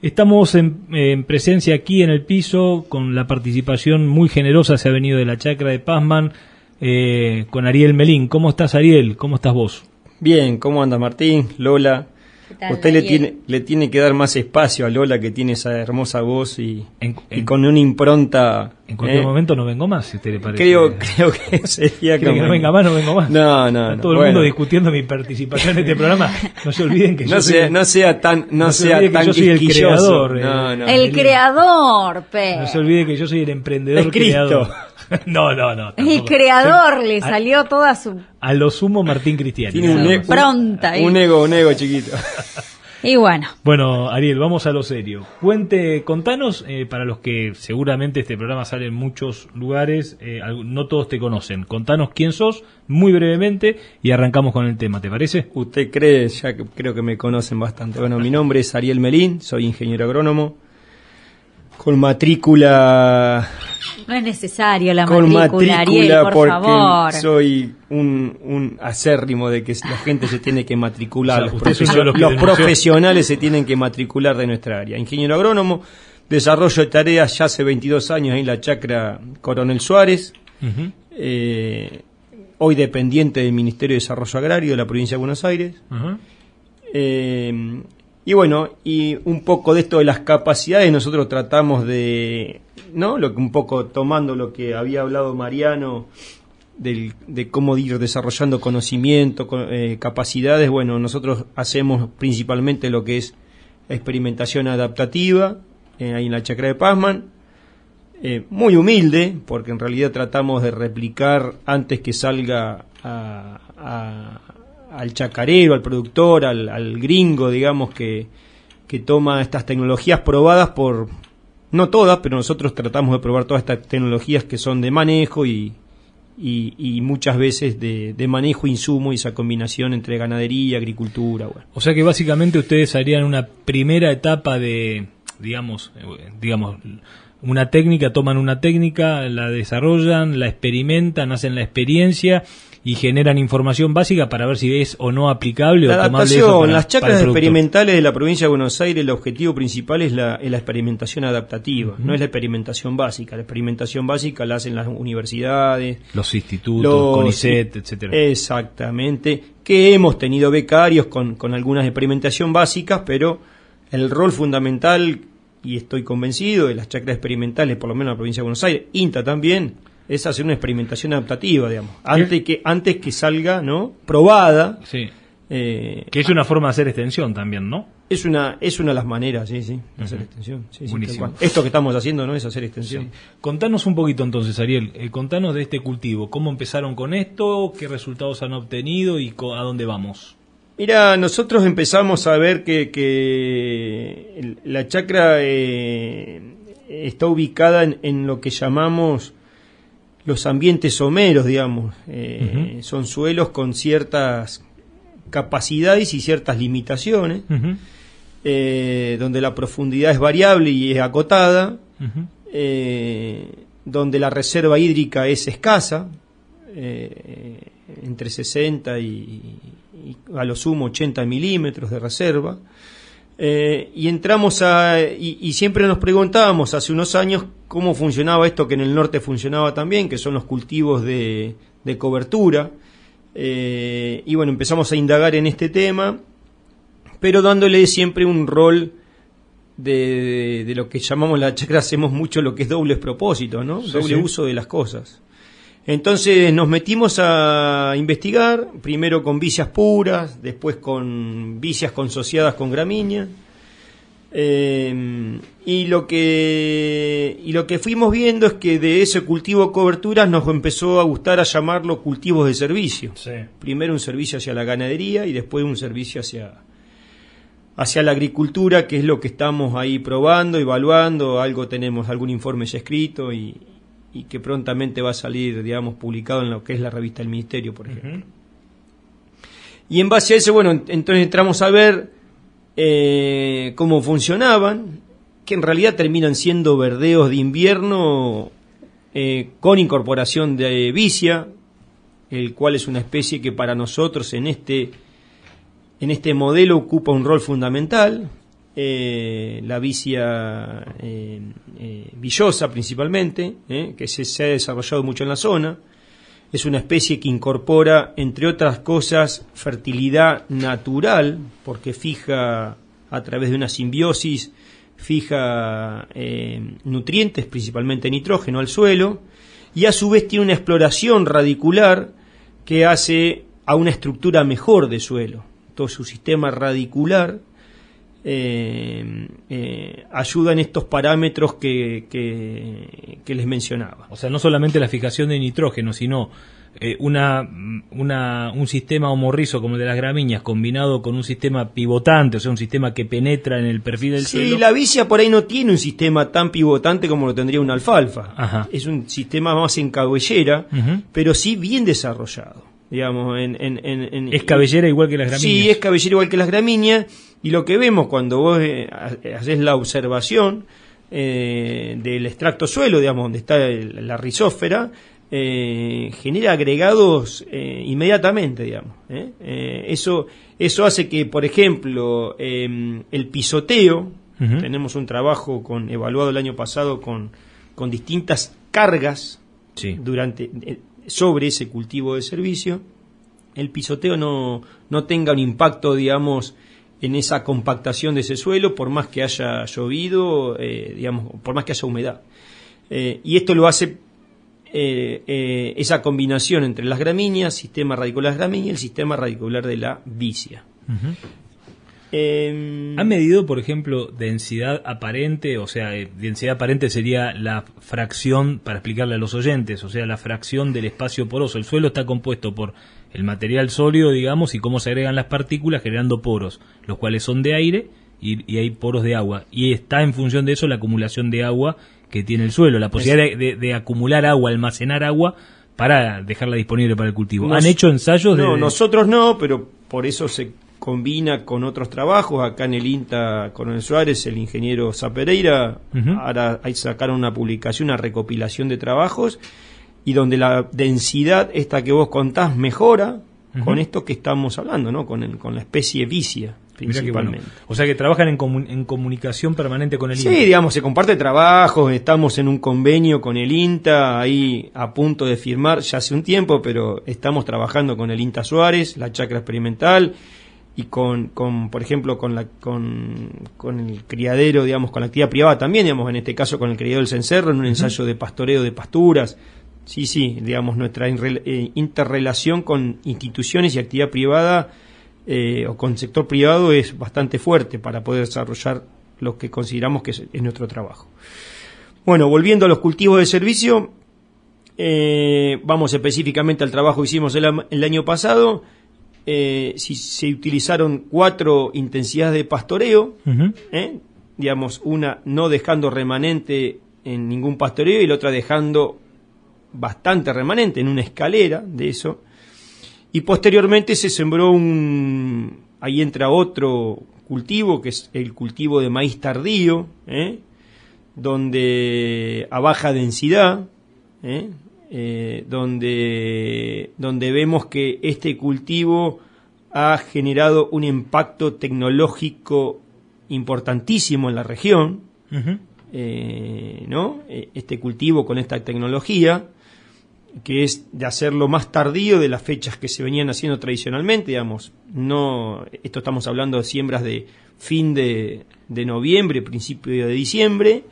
Estamos en, presencia aquí en el piso con la participación muy generosa, se ha venido de la chacra de Pazman, eh, con Ariel Melín. ¿Cómo estás Ariel? ¿Cómo estás vos? Bien, ¿cómo anda Martín? Lola. Usted le tiene, le tiene que dar más espacio a Lola que tiene esa hermosa voz y, con una impronta. En cualquier ¿eh? momento no vengo más, si usted le parece. Creo, creo que sería que no venga más, no vengo más. No, no, Está todo el mundo discutiendo mi participación en este programa. No se olviden que no yo sea, no sea tan, no, sea tan yo soy el creador. Eh, el, creador, pe. No se olvide que yo soy el emprendedor creador. no, no, no. El creador le salió toda su. A lo sumo Martín Cristiano. Tiene un, ego, Pronta, un, ego, un ego chiquito. Y bueno. Bueno, Ariel, vamos a lo serio. Cuente, contanos, eh, para los que seguramente este programa sale en muchos lugares, eh, no todos te conocen. Contanos quién sos, muy brevemente, y arrancamos con el tema, ¿te parece? Usted cree, ya que creo que me conocen bastante. Bueno, mi nombre es Ariel Melín, soy ingeniero agrónomo, con matrícula no es necesario la con matrícula, Ariel, por porque favor. soy un, un, acérrimo de que la gente se tiene que matricular, los, profesionales se tienen que matricular de nuestra área. Ingeniero agrónomo, desarrollo de tareas ya hace 22 años en la chacra Coronel Suárez, eh, hoy dependiente del Ministerio de Desarrollo Agrario de la provincia de Buenos Aires. Eh, y bueno, y un poco de esto de las capacidades nosotros tratamos de ¿no? Lo que un poco tomando lo que había hablado Mariano de cómo ir desarrollando conocimiento, eh, capacidades, bueno, nosotros hacemos principalmente lo que es experimentación adaptativa, eh, ahí en la chacra de Pazman, eh, muy humilde, porque en realidad tratamos de replicar antes que salga al chacarero, al productor, al, al gringo, digamos, que, que toma estas tecnologías probadas por, no todas, pero nosotros tratamos de probar todas estas tecnologías que son de manejo y, y, muchas veces de, de, manejo insumo y esa combinación entre ganadería agricultura. O sea que básicamente ustedes harían una primera etapa de, digamos, eh, digamos, una técnica, toman una técnica, la desarrollan, la experimentan, hacen la experiencia y generan información básica para ver si es o no aplicable la o adaptación, las chacras experimentales de la provincia de Buenos Aires, el objetivo principal es la, experimentación adaptativa, no es la experimentación básica. La experimentación básica la hacen las universidades, los institutos, CONICET, etcétera. Exactamente, que hemos tenido becarios con, con algunas experimentación básicas, pero el rol fundamental y estoy convencido de las chacras experimentales, por lo menos en la provincia de Buenos Aires, INTA también, es hacer una experimentación adaptativa, digamos, antes que, antes que salga, ¿no? Probada. Sí. Eh, que es una forma de hacer extensión también, ¿no? Es una, es una de las maneras, sí, sí, de hacer extensión. Esto que estamos haciendo no es hacer extensión. Contanos un poquito entonces, Ariel, eh, contanos de este cultivo, cómo empezaron con esto, qué resultados han obtenido y a dónde vamos. Mira, nosotros empezamos a ver que, que la chacra eh, está ubicada en, lo que llamamos los ambientes someros, digamos. Eh, son suelos con ciertas capacidades y ciertas limitaciones, eh, donde la profundidad es variable y es acotada, eh, donde la reserva hídrica es escasa, entre 60 y, a lo sumo 80 milímetros de reserva. Y entramos a. y, siempre nos preguntábamos hace unos años cómo funcionaba esto que en el norte funcionaba también, que son los cultivos de, cobertura. Eh, y bueno, empezamos a indagar en este tema, pero dándole siempre un rol de, de, lo que llamamos la chacra, hacemos mucho lo que es doble propósito, ¿no? doble uso de las cosas. Entonces nos metimos a investigar, primero con vicias puras, después con vicias consociadas con gramínea. Eh, y lo que y lo que fuimos viendo es que de ese cultivo coberturas nos empezó a gustar a llamarlo cultivos de servicio. Primero un servicio hacia la ganadería y después un servicio hacia hacia la agricultura, que es lo que estamos ahí probando, evaluando, algo tenemos algún informe ya escrito y, que prontamente va a salir, digamos, publicado en lo que es la revista del Ministerio, por ejemplo. Y en base a eso, bueno, entonces entramos a ver eh, cómo funcionaban, que en realidad terminan siendo verdeos de invierno eh, con incorporación de vicia, el cual es una especie que para nosotros en este, en este modelo ocupa un rol fundamental. La vicia villosa principalmente, que se, ha desarrollado mucho en la zona. Es una especie que incorpora, entre otras cosas, fertilidad natural, porque fija a través de una simbiosis, fija nutrientes, principalmente nitrógeno, al suelo, y a su vez tiene una exploración radicular que hace a una estructura mejor de suelo. Todo su sistema radicular eh, eh, ayuda en estos parámetros que, que, les mencionaba. O sea, no solamente la fijación de nitrógeno, sino eh, una, una, un sistema homorrizo como el de las gramíneas combinado con un sistema pivotante, o sea, un sistema que penetra en el perfil del suelo. Sí, la vicia por ahí no tiene un sistema tan pivotante como lo tendría una alfalfa. Es un sistema más en cabellera, pero sí bien desarrollado digamos, en, en, es cabellera igual que las gramíneas. Sí, es cabellera igual que las gramíneas y lo que vemos cuando vos eh, haces la observación eh, del extracto suelo, digamos, donde está la rizósfera, eh, genera agregados inmediatamente, digamos. eso, eso hace que, por ejemplo, em, el pisoteo, tenemos un trabajo con, evaluado el año pasado con, con distintas cargas durante sobre ese cultivo de servicio, el pisoteo no, no tenga un impacto, digamos, en esa compactación de ese suelo, por más que haya llovido, eh, digamos, por más que haya humedad. Eh, y esto lo hace eh, esa combinación entre las gramíneas, sistema radicular de las gramíneas y el sistema radicular de la vicia. ¿Han medido, por ejemplo, densidad aparente? O sea, densidad aparente sería la fracción, para explicarle a los oyentes, o sea, la fracción del espacio poroso. El suelo está compuesto por el material sólido, digamos, y cómo se agregan las partículas generando poros, los cuales son de aire y, hay poros de agua. Y está en función de eso la acumulación de agua que tiene el suelo, la posibilidad de, acumular agua, almacenar agua para dejarla disponible para el cultivo. ¿Han hecho ensayos? No, nosotros no, pero por eso se combina con otros trabajos. Acá en el INTA Coronel Suárez, el ingeniero Zapereira, ahora hay sacaron una publicación, una recopilación de trabajos, y donde la densidad, esta que vos contás, mejora con esto que estamos hablando, ¿no? con, con la especie vicia. Principalmente. O sea que trabajan en, en, comunicación permanente con el INTA. Sí, digamos, se comparte trabajo, estamos en un convenio con el INTA, ahí a punto de firmar ya hace un tiempo, pero estamos trabajando con el INTA Suárez, la chacra experimental, y con, con por ejemplo, con, la, con, con, el criadero, digamos, con la actividad privada también, digamos, en este caso con el criadero del cencerro, en un ensayo de pastoreo de pasturas. Sí, sí, digamos, nuestra eh, interrelación con instituciones y actividad privada eh, o con sector privado es bastante fuerte para poder desarrollar lo que consideramos que es, nuestro trabajo. Bueno, volviendo a los cultivos de servicio, eh, vamos específicamente al trabajo que hicimos el año pasado eh, si se utilizaron cuatro intensidades de pastoreo, ¿eh? digamos, una no dejando remanente en ningún pastoreo y la otra dejando bastante remanente en una escalera de eso. Y posteriormente se sembró un, ahí entra otro cultivo, que es el cultivo de maíz tardío, ¿eh? donde a baja densidad, ¿eh? Eh, donde, donde vemos que este cultivo ha generado un impacto tecnológico importantísimo en la región, eh, ¿no? Este cultivo con esta tecnología, que es de hacerlo más tardío de las fechas que se venían haciendo tradicionalmente, digamos, no, esto estamos hablando de siembras de fin de, noviembre, principio de diciembre,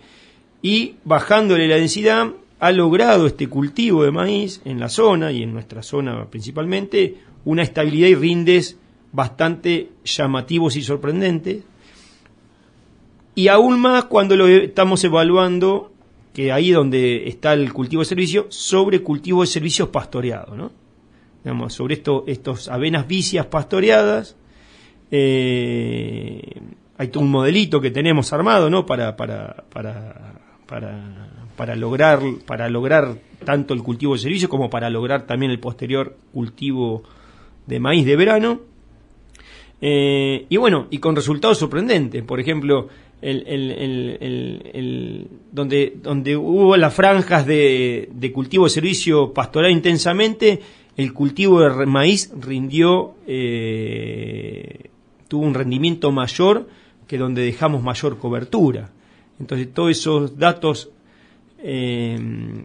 y bajándole la densidad ha logrado este cultivo de maíz en la zona y en nuestra zona principalmente una estabilidad y rindes bastante llamativos y sorprendentes. Y aún más cuando lo estamos evaluando, que ahí donde está el cultivo de servicio, sobre cultivo de servicios pastoreados, ¿no? Digamos, sobre esto, estos avenas vicias pastoreadas. Eh, hay un modelito que tenemos armado, ¿no? Para, para, para, para para lograr, para lograr tanto el cultivo de servicio como para lograr también el posterior cultivo de maíz de verano. Eh, y bueno, y con resultados sorprendentes. Por ejemplo, el, donde, donde hubo las franjas de, cultivo de servicio pastoral intensamente, el cultivo de maíz rindió, eh, tuvo un rendimiento mayor que donde dejamos mayor cobertura. Entonces todos esos datos eh,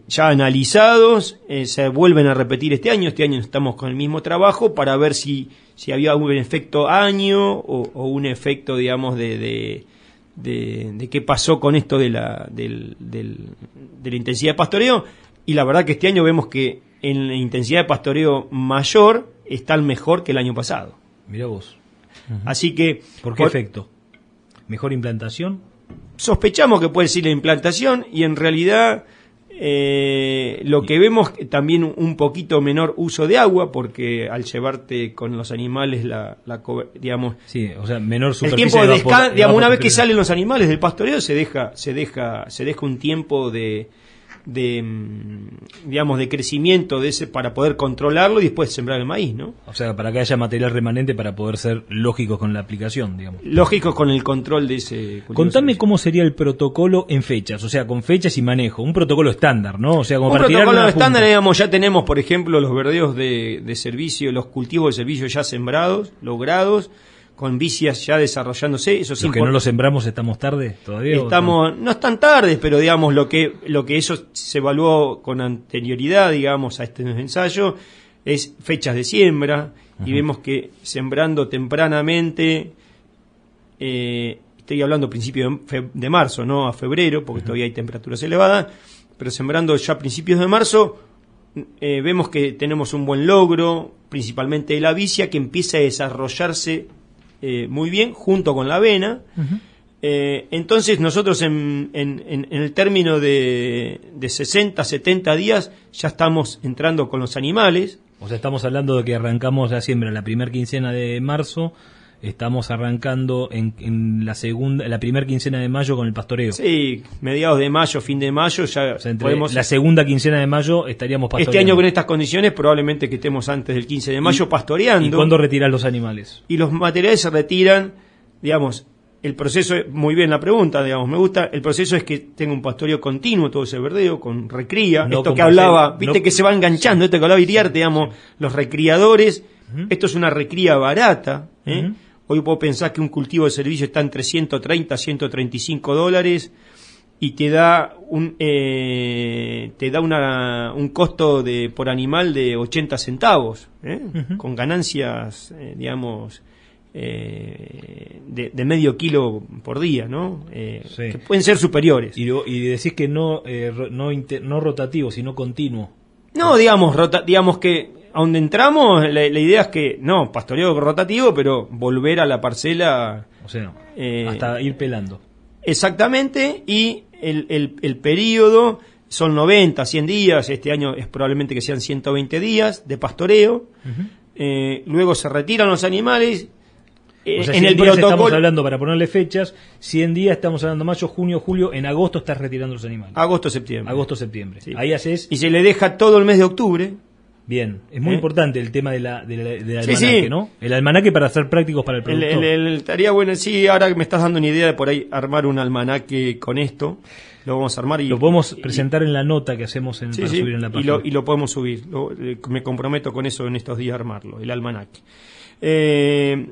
ya analizados eh, se vuelven a repetir este año. Este año estamos con el mismo trabajo para ver si, si había un efecto año o, un efecto, digamos, de, de, qué pasó con esto de la, del, de la intensidad de pastoreo. Y la verdad que este año vemos que en la intensidad de pastoreo mayor está el mejor que el año pasado. Mira vos. Así que... ¿Por qué efecto? ¿Mejor implantación? Sospechamos que puede ser la implantación y en realidad eh, lo que vemos también un poquito menor uso de agua porque al llevarte con los animales la, digamos sí o sea menor el tiempo de digamos una vez que salen los animales del pastoreo se deja se deja se deja un tiempo de de mm, digamos de crecimiento de ese para poder controlarlo y después sembrar el maíz, ¿no? O sea, para que haya material remanente para poder ser lógicos con la aplicación, digamos. Lógicos con el control de ese. Contame cómo sería el protocolo en fechas, o sea, con fechas y manejo, un protocolo estándar, ¿no? O sea, como un protocolo estándar, digamos, ya tenemos, por ejemplo, los verdeos de, de servicio, los cultivos de servicio ya sembrados, logrados con vicias ya desarrollándose. Eso sí. que no lo sembramos estamos tarde todavía. Estamos, no están tarde, pero digamos lo que, lo que eso se evaluó con anterioridad, digamos, a este ensayo, es fechas de siembra, y vemos que sembrando tempranamente, eh, estoy hablando a principios de, marzo, no a febrero, porque todavía hay temperaturas elevadas, pero sembrando ya a principios de marzo, eh, vemos que tenemos un buen logro, principalmente de la vicia, que empieza a desarrollarse eh, muy bien, junto con la avena. Eh, entonces nosotros en, en, el término de, de, 60, 70 días ya estamos entrando con los animales. O sea, estamos hablando de que arrancamos la siembra la primera quincena de marzo Estamos arrancando en, la segunda, la primera quincena de mayo con el pastoreo. Sí, mediados de mayo, fin de mayo, ya podemos... La segunda quincena de mayo estaríamos pastoreando. Este año con estas condiciones probablemente que estemos antes del 15 de mayo pastoreando. ¿Y cuándo retiran los animales? Y los materiales se retiran, digamos, el proceso, muy bien la pregunta, digamos, me gusta, el proceso es que tenga un pastoreo continuo todo ese verdeo, con recría, esto que hablaba, viste que se va enganchando, esto que hablaba Iriarte, digamos, los recriadores, esto es una recría barata, ¿eh? Hoy puedo pensar que un cultivo de servicio está entre 130 a 135 dólares y te da un eh, te da una, un costo de por animal de 80 centavos ¿eh? con ganancias eh, digamos de, medio kilo por día no que pueden ser superiores. Y, y decís que no no, no rotativo sino continuo. No digamos rota, digamos que a donde entramos, la, idea es que, no, pastoreo rotativo, pero volver a la parcela. O sea, eh, hasta ir pelando. Exactamente, y el, el, periodo son 90, 100 días, este año es probablemente que sean 120 días de pastoreo. Eh, luego se retiran los animales. Eh, en el protocolo estamos hablando, para ponerle fechas, 100 días, estamos hablando mayo, junio, julio, en agosto estás retirando los animales. Agosto, septiembre. Agosto, septiembre. Ahí haces... Y se le deja todo el mes de octubre Bien, es muy ¿Eh? importante el tema de la, del almanaque, ¿no? El almanaque para ser prácticos para el productor. estaría bueno, sí, ahora me estás dando una idea de por ahí armar un almanaque con esto. Lo vamos a armar y... Lo podemos presentar en la nota que hacemos en, para subir en la página. Y lo, podemos subir. Eh, me comprometo con eso en estos días armarlo, el almanaque. Eh,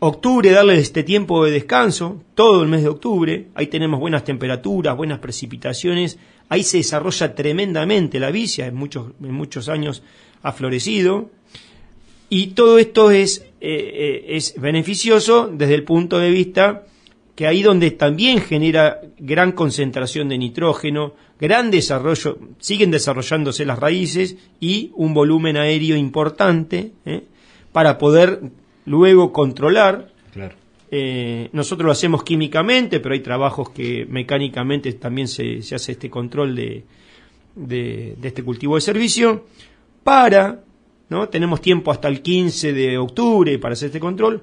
octubre, darle este tiempo de descanso, todo el mes de octubre. Ahí tenemos buenas temperaturas, buenas precipitaciones. Ahí se desarrolla tremendamente la vicia, en muchos, en muchos años ha florecido. Y todo esto es, eh, eh, es beneficioso desde el punto de vista que ahí donde también genera gran concentración de nitrógeno, gran desarrollo, siguen desarrollándose las raíces y un volumen aéreo importante ¿eh? para poder luego controlar. Nosotros lo hacemos químicamente, pero hay trabajos que mecánicamente también se, se hace este control de, de, de este cultivo de servicio para, ¿no? Tenemos tiempo hasta el 15 de octubre para hacer este control,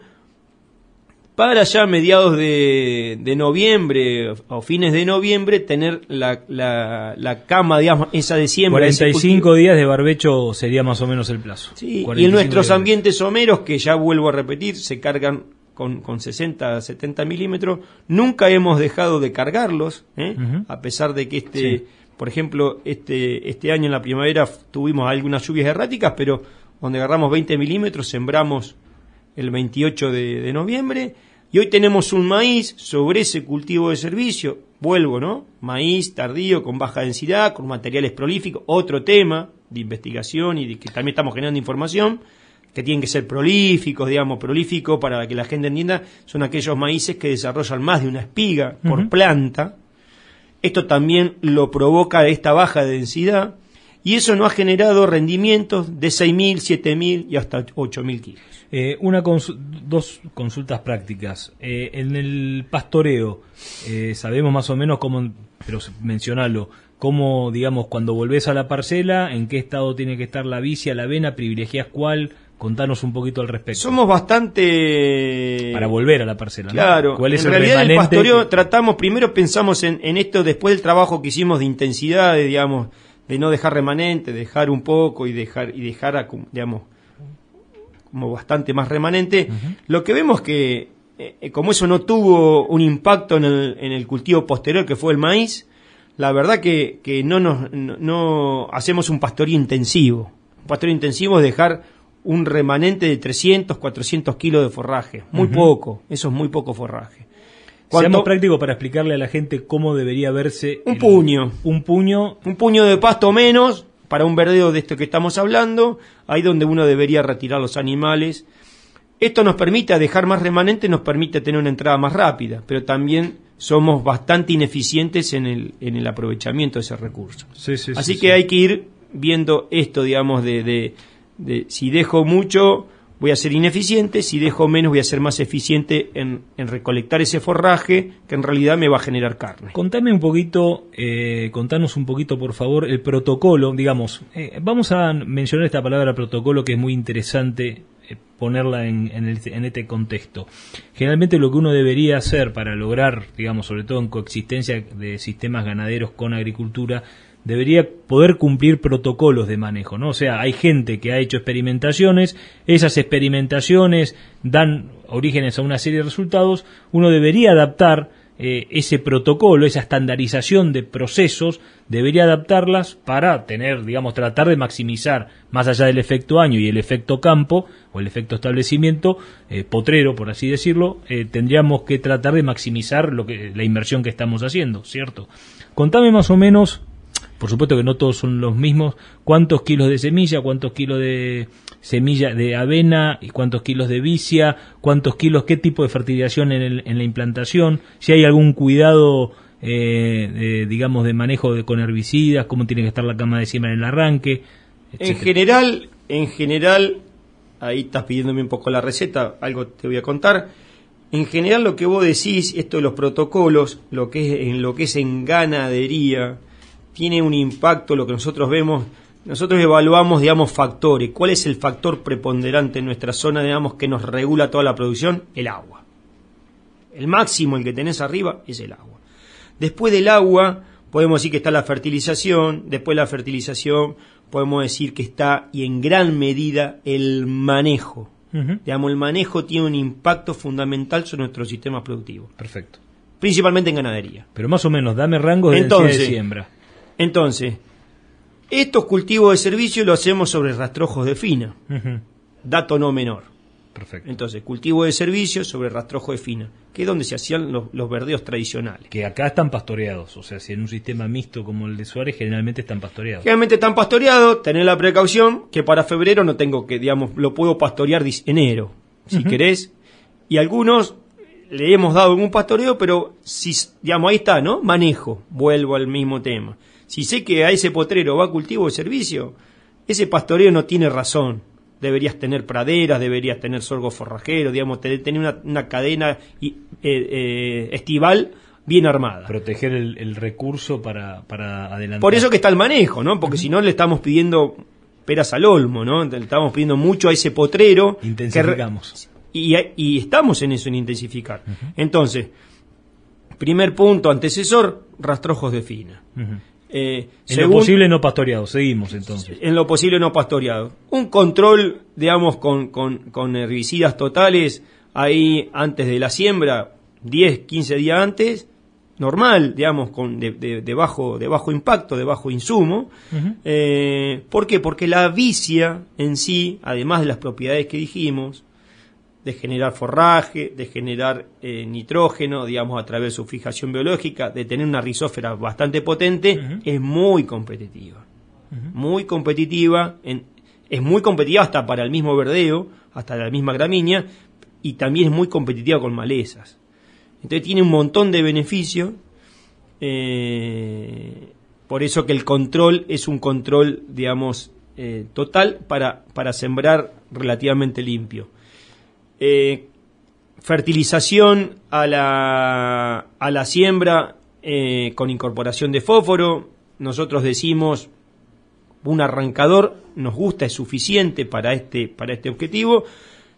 para ya mediados de, de noviembre o fines de noviembre tener la, la, cama, digamos, esa de siembra. 45 días de barbecho sería más o menos el plazo. Sí, y en nuestros ambientes someros, que ya vuelvo a repetir, se cargan con, con 60, 70 milímetros, nunca hemos dejado de cargarlos, ¿eh? a pesar de que este... Por ejemplo, este, este año en la primavera tuvimos algunas lluvias erráticas, pero donde agarramos 20 milímetros sembramos el 28 de, noviembre. Y hoy tenemos un maíz sobre ese cultivo de servicio, vuelvo, ¿no? Maíz tardío, con baja densidad, con materiales prolíficos, otro tema de investigación y de que también estamos generando información, que tienen que ser prolíficos, digamos, prolíficos para que la gente entienda, son aquellos maíces que desarrollan más de una espiga por planta. Esto también lo provoca esta baja densidad y eso no ha generado rendimientos de 6.000, 7.000 y hasta 8.000 kilos. Eh, una dos consultas prácticas. Eh, en el pastoreo, eh, sabemos más o menos cómo, pero mencionalo, cómo, digamos, cuando volvés a la parcela, en qué estado tiene que estar la vicia, la avena, privilegias cuál, contanos un poquito al respecto. Somos bastante... Para volver a la parcela, Claro, ¿Cuál es en realidad en el pastoreo tratamos, primero pensamos en, en, esto después del trabajo que hicimos de intensidad, de, digamos, de no dejar remanente, dejar un poco y dejar, y dejar, digamos, como bastante más remanente, lo que vemos que, eh, como eso no tuvo un impacto en el, en el, cultivo posterior que fue el maíz, la verdad que, que no, nos, no, hacemos un pastoreo intensivo. Un pastoreo intensivo es dejar un remanente de 300, 400 kilos de forraje. Muy poco, eso es muy poco forraje. Seamos práctico para explicarle a la gente cómo debería verse. Un puño. Un puño. Un puño de pasto menos para un verdeo de esto que estamos hablando, ahí donde uno debería retirar los animales. Esto nos permite dejar más remanente, nos permite tener una entrada más rápida, pero también somos bastante ineficientes en el, en el aprovechamiento de ese recurso. Así que hay que ir viendo esto, digamos, de, de, de si dejo mucho, voy a ser ineficiente, si dejo menos voy a ser más eficiente en, recolectar ese forraje que en realidad me va a generar carne. Contame un poquito, eh, contanos un poquito por favor el protocolo, digamos, eh, vamos a mencionar esta palabra protocolo que es muy interesante eh, ponerla en, en, este contexto. Generalmente lo que uno debería hacer para lograr, digamos, sobre todo en coexistencia de sistemas ganaderos con agricultura, debería poder cumplir protocolos de manejo, ¿no? O sea, hay gente que ha hecho experimentaciones, esas experimentaciones dan orígenes a una serie de resultados, uno debería adaptar eh, ese protocolo, esa estandarización de procesos, debería adaptarlas para tener, digamos, tratar de maximizar, más allá del efecto año y el efecto campo, o el efecto establecimiento, eh, potrero, por así decirlo, eh, tendríamos que tratar de maximizar lo que, la inversión que estamos haciendo, ¿cierto? Contame más o menos por supuesto que no todos son los mismos, cuántos kilos de semilla, cuántos kilos de semilla de avena y cuántos kilos de vicia, cuántos kilos, qué tipo de fertilización en, la implantación, si hay algún cuidado, eh, digamos, de manejo de, con herbicidas, cómo tiene que estar la cama de siembra en el arranque. En general, en general, ahí estás pidiéndome un poco la receta, algo te voy a contar. En general lo que vos decís, esto de los protocolos, lo que es en lo que es en ganadería, tiene un impacto lo que nosotros vemos. Nosotros evaluamos, digamos, factores. ¿Cuál es el factor preponderante en nuestra zona, digamos, que nos regula toda la producción? El agua. El máximo, el que tenés arriba, es el agua. Después del agua, podemos decir que está la fertilización. Después de la fertilización, podemos decir que está, y en gran medida, el manejo. Digamos, el manejo tiene un impacto fundamental sobre nuestro sistema productivo. Perfecto. Principalmente en ganadería. Pero más o menos, dame rango de Entonces, de siembra. Entonces, estos cultivos de servicio lo hacemos sobre rastrojos de fina. Dato no menor. Perfecto. Entonces, cultivo de servicio sobre rastrojo de fina, que es donde se hacían los, verdeos tradicionales. Que acá están pastoreados, o sea, si en un sistema mixto como el de Suárez, generalmente están pastoreados. Generalmente están pastoreados, tener la precaución que para febrero no tengo que, digamos, lo puedo pastorear enero, si querés. Y algunos le hemos dado algún pastoreo, pero si, digamos, ahí está, ¿no? Manejo, vuelvo al mismo tema. Si sé que a ese potrero va cultivo de servicio, ese pastoreo no tiene razón. Deberías tener praderas, deberías tener sorgo forrajero, digamos, tener una, cadena eh, eh, estival bien armada. Proteger el, recurso para, para, adelantar. Por eso que está el manejo, ¿no? Porque si no le estamos pidiendo peras al olmo, ¿no? Le estamos pidiendo mucho a ese potrero. Intensificamos. y, y, estamos en eso, en intensificar. Entonces, primer punto, antecesor, rastrojos de fina. Eh, en lo posible no pastoreado, seguimos entonces. En lo posible no pastoreado. Un control, digamos, con, con, herbicidas totales ahí antes de la siembra, 10, 15 días antes, normal, digamos, con de, de, bajo, de bajo impacto, de bajo insumo. eh, ¿Por qué? Porque la vicia en sí, además de las propiedades que dijimos, de generar forraje, de generar eh, nitrógeno, digamos, a través de su fijación biológica, de tener una rizósfera bastante potente, es muy competitiva. Muy competitiva, en, es muy competitiva hasta para el mismo verdeo, hasta la misma gramínea, y también es muy competitiva con malezas. Entonces tiene un montón de beneficios. Eh, por eso que el control es un control, digamos, eh, total para, para sembrar relativamente limpio. Eh, fertilización a la, a la siembra eh, con incorporación de fósforo. Nosotros decimos un arrancador nos gusta, es suficiente para este, para este objetivo.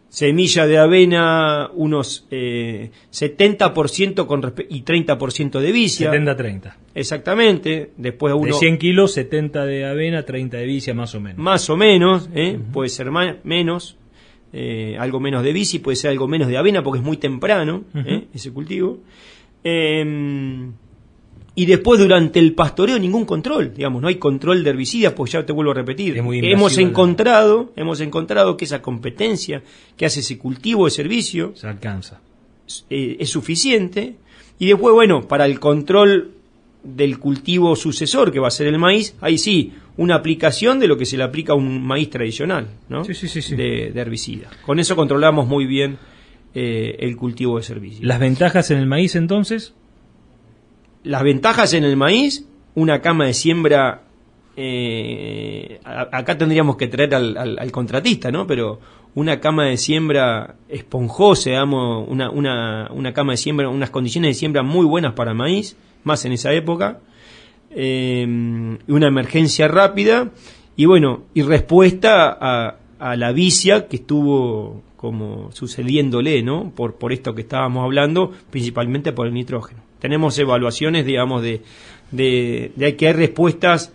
Semilla de avena, unos eh, 70% con y 30% de vicia. 70-30. Exactamente. Después uno, de 100 kilos, 70 de avena, 30 de vicia, más o menos. Más o menos, ¿eh? puede ser más, menos. Eh, algo menos de bici, puede ser algo menos de avena porque es muy temprano ¿eh? ese cultivo. Em, y después durante el pastoreo ningún control, digamos, no hay control de herbicidas, pues ya te vuelvo a repetir. hemos encontrado, hemos encontrado que esa competencia que hace ese cultivo de servicio se alcanza. Eh, es suficiente. Y después, bueno, para el control del cultivo sucesor, que va a ser el maíz, ahí sí, una aplicación de lo que se le aplica a un maíz tradicional, ¿no? Sí, sí, sí, De, herbicida. Con eso controlamos muy bien eh, el cultivo de servicio. ¿Las ventajas en el maíz entonces? Las ventajas en el maíz, una cama de siembra, eh, acá tendríamos que traer al, contratista, ¿no? Pero una cama de siembra esponjosa, digamos, una, una, una cama de siembra, unas condiciones de siembra muy buenas para maíz, más en esa época, eh, una emergencia rápida y bueno, y respuesta a, la vicia que estuvo como sucediéndole, ¿no? Por, por esto que estábamos hablando, principalmente por el nitrógeno. Tenemos evaluaciones, digamos, de, de, de que hay respuestas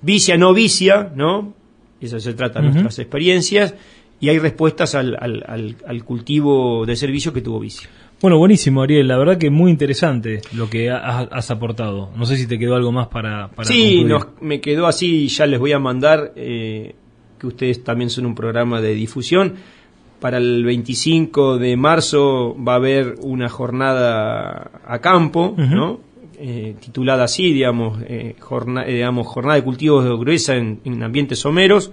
vicia, no vicia, ¿no? Eso se trata de nuestras experiencias, y hay respuestas al, al, al cultivo de servicio que tuvo vicia. Bueno, buenísimo, Ariel. La verdad que muy interesante lo que has, aportado. No sé si te quedó algo más para. para sí, me quedó así. Ya les voy a mandar eh, que ustedes también son un programa de difusión. Para el 25 de marzo va a haber una jornada a campo, ¿no? Eh, titulada así, digamos, eh, jornada, digamos, jornada de cultivos de gruesa en, ambientes someros,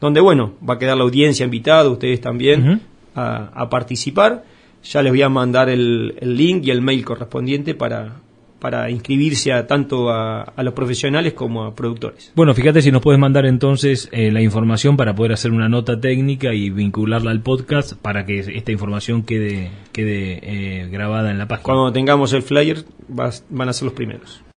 donde, bueno, va a quedar la audiencia invitada, ustedes también, a, a participar ya les voy a mandar el, link y el mail correspondiente para, para inscribirse a, tanto a, los profesionales como a productores. Bueno, fíjate si nos puedes mandar entonces eh, la información para poder hacer una nota técnica y vincularla al podcast para que esta información quede, quede eh, grabada en la página. Cuando tengamos el flyer van a ser los primeros.